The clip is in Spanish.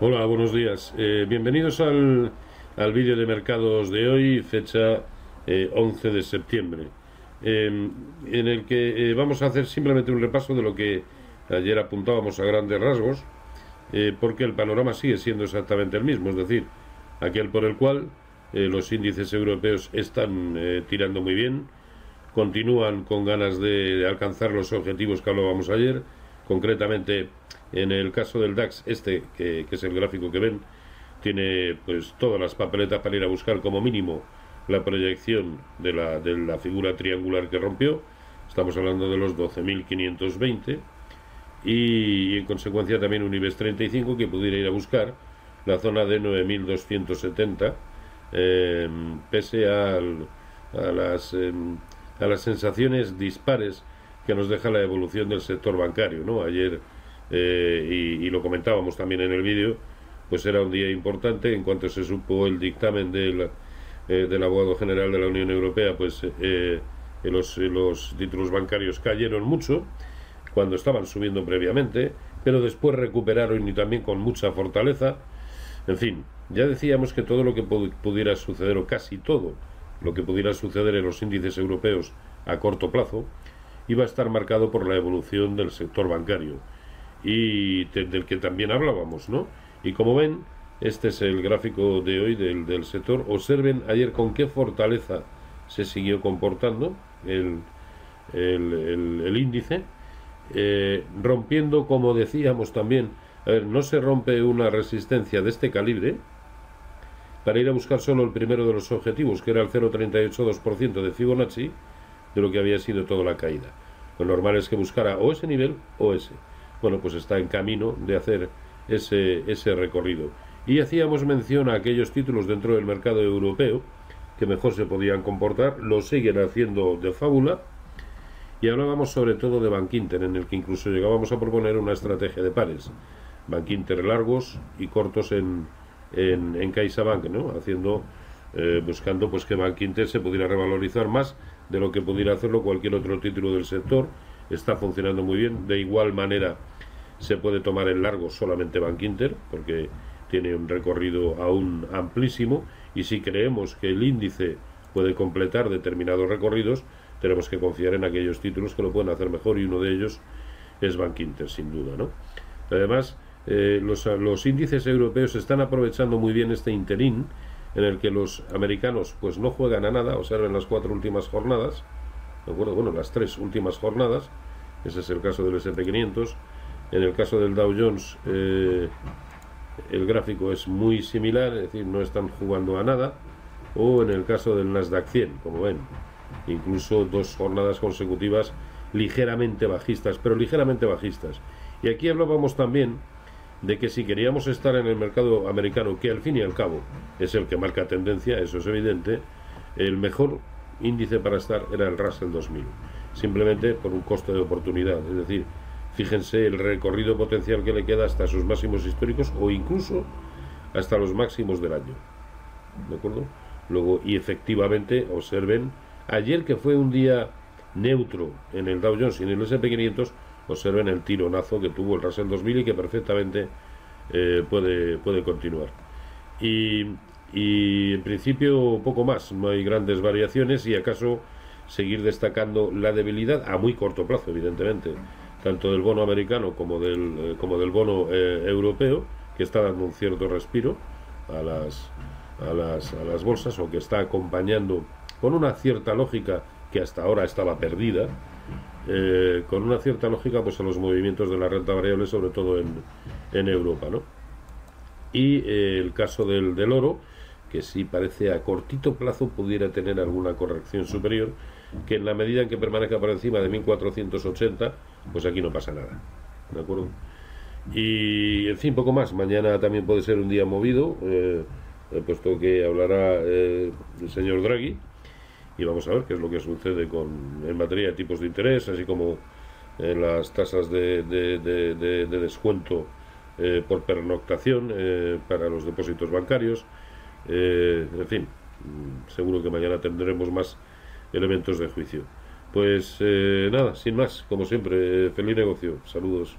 Hola, buenos días. Eh, bienvenidos al, al vídeo de mercados de hoy, fecha 11 de septiembre, em, en el que vamos a hacer simplemente un repaso de lo que ayer apuntábamos a grandes rasgos, porque el panorama sigue siendo exactamente el mismo, es decir, aquel por el cual los índices europeos están tirando muy bien, continúan con ganas de, alcanzar los objetivos que hablábamos ayer, concretamente en el caso del DAX, este que, es el gráfico que ven, tiene pues todas las papeletas para ir a buscar como mínimo la proyección de la, de la figura triangular que rompió, estamos hablando de los 12.520 y, en consecuencia también un IBEX 35 que pudiera ir a buscar la zona de 9.270 eh, pese a las em, a las sensaciones dispares que nos deja la evolución del sector bancario. ¿no? Ayer, eh, y, lo comentábamos también en el vídeo, pues era un día importante en cuanto se supo el dictamen del, eh, del abogado general de la Unión Europea, pues eh, los, los títulos bancarios cayeron mucho cuando estaban subiendo previamente, pero después recuperaron y también con mucha fortaleza. En fin, ya decíamos que todo lo que pudiera suceder, o casi todo, lo que pudiera suceder en los índices europeos a corto plazo, iba a estar marcado por la evolución del sector bancario y del que también hablábamos, ¿no? Y como ven, este es el gráfico de hoy del, del sector. Observen ayer con qué fortaleza se siguió comportando el, el, índice, eh, rompiendo, como decíamos también, a ver, no se rompe una resistencia de este calibre, para ir a buscar solo el primero de los objetivos, que era el 0,382% de Fibonacci, de lo que había sido toda la caída. Lo normal es que buscara o ese nivel o ese. Bueno, pues está en camino de hacer ese, ese recorrido. Y hacíamos mención a aquellos títulos dentro del mercado europeo que mejor se podían comportar, lo siguen haciendo de fábula. Y hablábamos sobre todo de Bank Inter, en el que incluso llegábamos a proponer una estrategia de pares. Bank Inter largos y cortos en, en, en CaixaBank, ¿no? Haciendo, eh, buscando pues que Bank Inter se pudiera revalorizar más de lo que pudiera hacerlo cualquier otro título del sector. Está funcionando muy bien. De igual manera se puede tomar en largo solamente Bank Inter, porque tiene un recorrido aún amplísimo y si creemos que el índice puede completar determinados recorridos, tenemos que confiar en aquellos títulos que lo pueden hacer mejor y uno de ellos es Bank Inter, sin duda, ¿no? Además, eh, los, índices europeos están aprovechando muy bien este interín en el que los americanos pues no juegan a nada, observen las cuatro últimas jornadas, ¿de acuerdo? Bueno, las tres últimas jornadas, ese es el caso del SP500, en el caso del Dow Jones eh, el gráfico es muy similar, es decir, no están jugando a nada, o en el caso del Nasdaq 100, como ven, incluso dos jornadas consecutivas ligeramente bajistas, pero ligeramente bajistas. Y aquí hablábamos también de que si queríamos estar en el mercado americano, que al fin y al cabo es el que marca tendencia, eso es evidente, el mejor índice para estar era el Russell 2000, simplemente por un costo de oportunidad, es decir, fíjense el recorrido potencial que le queda hasta sus máximos históricos o incluso hasta los máximos del año. ¿De acuerdo? Luego, y efectivamente, observen, ayer que fue un día neutro en el Dow Jones y en el SP500, observen el tironazo que tuvo el Russell 2000 y que perfectamente eh, puede, puede continuar. Y, en principio poco más, no hay grandes variaciones y acaso seguir destacando la debilidad a muy corto plazo, evidentemente, tanto del bono americano como del, eh, como del bono eh, europeo, que está dando un cierto respiro a las, a, las, a las bolsas o que está acompañando con una cierta lógica que hasta ahora estaba perdida, eh, con una cierta lógica pues a los movimientos de la renta variable, sobre todo en, Europa. ¿no? Y eh, el caso del, del oro, que sí parece a cortito plazo pudiera tener alguna corrección superior, que en la medida en que permanezca por encima de 1480, pues aquí no pasa nada. ¿De acuerdo? Y en fin, poco más. Mañana también puede ser un día movido, eh, puesto que hablará el señor Draghi y vamos a ver qué es lo que sucede con, en materia de tipos de interés, así como en las tasas de, de, descuento eh, por pernoctación eh, para los depósitos bancarios. Eh, en fin, mm, seguro que mañana tendremos más elementos de juicio. Pues nada, sin más, como siempre, feliz negocio. Saludos.